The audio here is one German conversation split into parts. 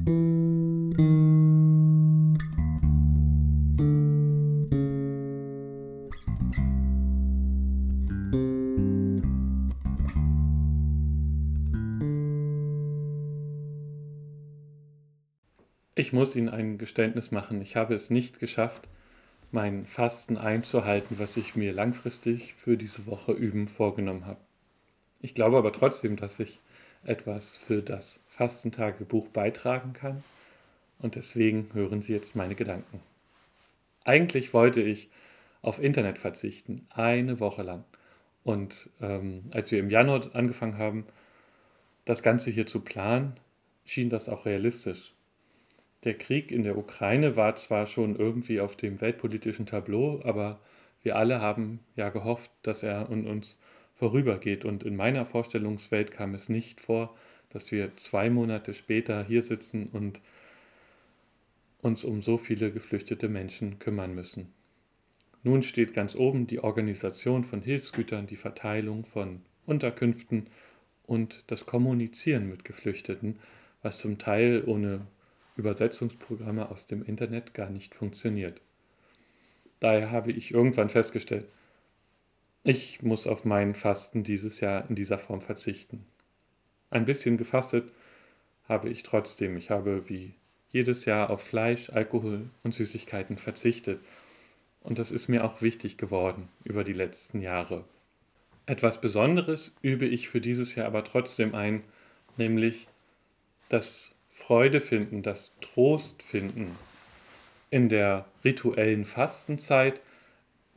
Ich muss Ihnen ein Geständnis machen. Ich habe es nicht geschafft, mein Fasten einzuhalten, was ich mir langfristig für diese Woche üben vorgenommen habe. Ich glaube aber trotzdem, dass ich etwas für das Fastentagebuch beitragen kann und deswegen hören Sie jetzt meine Gedanken. Eigentlich wollte ich auf Internet verzichten, eine Woche lang. Und ähm, als wir im Januar angefangen haben, das Ganze hier zu planen, schien das auch realistisch. Der Krieg in der Ukraine war zwar schon irgendwie auf dem weltpolitischen Tableau, aber wir alle haben ja gehofft, dass er uns vorübergeht. Und in meiner Vorstellungswelt kam es nicht vor, dass wir zwei Monate später hier sitzen und uns um so viele geflüchtete Menschen kümmern müssen. Nun steht ganz oben die Organisation von Hilfsgütern, die Verteilung von Unterkünften und das Kommunizieren mit Geflüchteten, was zum Teil ohne Übersetzungsprogramme aus dem Internet gar nicht funktioniert. Daher habe ich irgendwann festgestellt, ich muss auf meinen Fasten dieses Jahr in dieser Form verzichten. Ein bisschen gefastet habe ich trotzdem. Ich habe wie jedes Jahr auf Fleisch, Alkohol und Süßigkeiten verzichtet. Und das ist mir auch wichtig geworden über die letzten Jahre. Etwas Besonderes übe ich für dieses Jahr aber trotzdem ein, nämlich das Freude finden, das Trost finden. In der rituellen Fastenzeit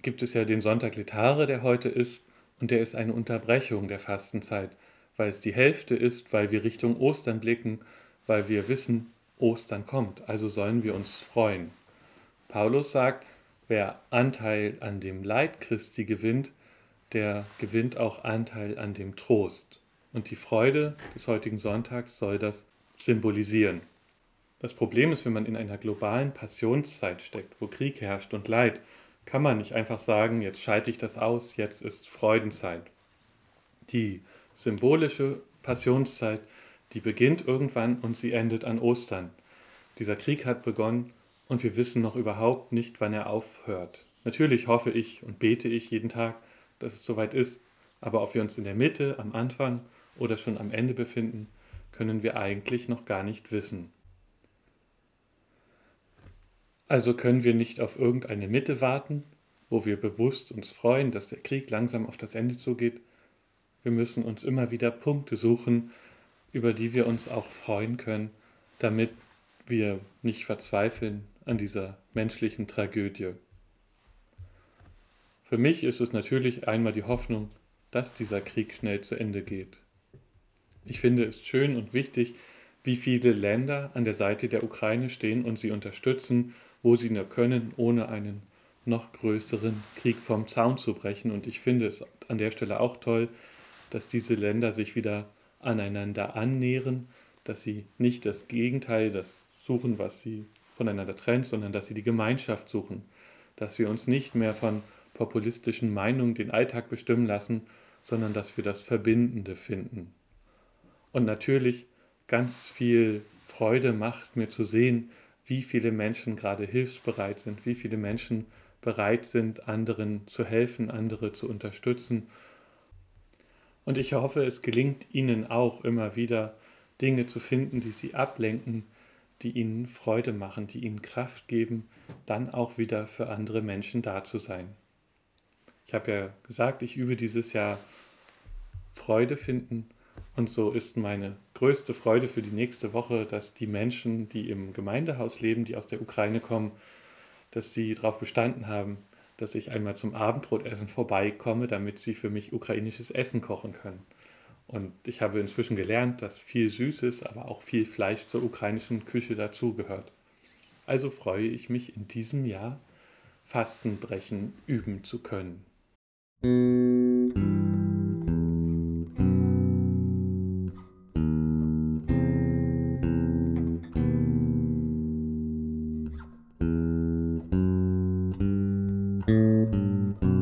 gibt es ja den Sonntag Letare, der heute ist, und der ist eine Unterbrechung der Fastenzeit, weil es die Hälfte ist, weil wir Richtung Ostern blicken, weil wir wissen, Ostern kommt, also sollen wir uns freuen. Paulus sagt, wer Anteil an dem Leid Christi gewinnt, der gewinnt auch Anteil an dem Trost. Und die Freude des heutigen Sonntags soll das symbolisieren. Das Problem ist, wenn man in einer globalen Passionszeit steckt, wo Krieg herrscht und Leid, kann man nicht einfach sagen, jetzt schalte ich das aus, jetzt ist Freudenzeit. Die symbolische Passionszeit, die beginnt irgendwann und sie endet an Ostern. Dieser Krieg hat begonnen und wir wissen noch überhaupt nicht, wann er aufhört. Natürlich hoffe ich und bete ich jeden Tag, dass es soweit ist, aber ob wir uns in der Mitte, am Anfang oder schon am Ende befinden, können wir eigentlich noch gar nicht wissen. Also können wir nicht auf irgendeine Mitte warten, wo wir bewusst uns freuen, dass der Krieg langsam auf das Ende zugeht. Wir müssen uns immer wieder Punkte suchen, über die wir uns auch freuen können, damit wir nicht verzweifeln an dieser menschlichen Tragödie. Für mich ist es natürlich einmal die Hoffnung, dass dieser Krieg schnell zu Ende geht. Ich finde es schön und wichtig, wie viele Länder an der Seite der Ukraine stehen und sie unterstützen, wo sie nur können, ohne einen noch größeren Krieg vom Zaun zu brechen. Und ich finde es an der Stelle auch toll, dass diese Länder sich wieder aneinander annähern, dass sie nicht das Gegenteil, das suchen, was sie voneinander trennt, sondern dass sie die Gemeinschaft suchen, dass wir uns nicht mehr von populistischen Meinungen den Alltag bestimmen lassen, sondern dass wir das Verbindende finden. Und natürlich ganz viel Freude macht mir zu sehen, wie viele Menschen gerade hilfsbereit sind, wie viele Menschen bereit sind, anderen zu helfen, andere zu unterstützen. Und ich hoffe, es gelingt Ihnen auch immer wieder Dinge zu finden, die Sie ablenken, die Ihnen Freude machen, die Ihnen Kraft geben, dann auch wieder für andere Menschen da zu sein. Ich habe ja gesagt, ich übe dieses Jahr Freude finden und so ist meine größte Freude für die nächste Woche, dass die Menschen, die im Gemeindehaus leben, die aus der Ukraine kommen, dass sie darauf bestanden haben, dass ich einmal zum Abendbrotessen vorbeikomme, damit sie für mich ukrainisches Essen kochen können. Und ich habe inzwischen gelernt, dass viel Süßes, aber auch viel Fleisch zur ukrainischen Küche dazugehört. Also freue ich mich in diesem Jahr, Fastenbrechen üben zu können. Mm-hmm.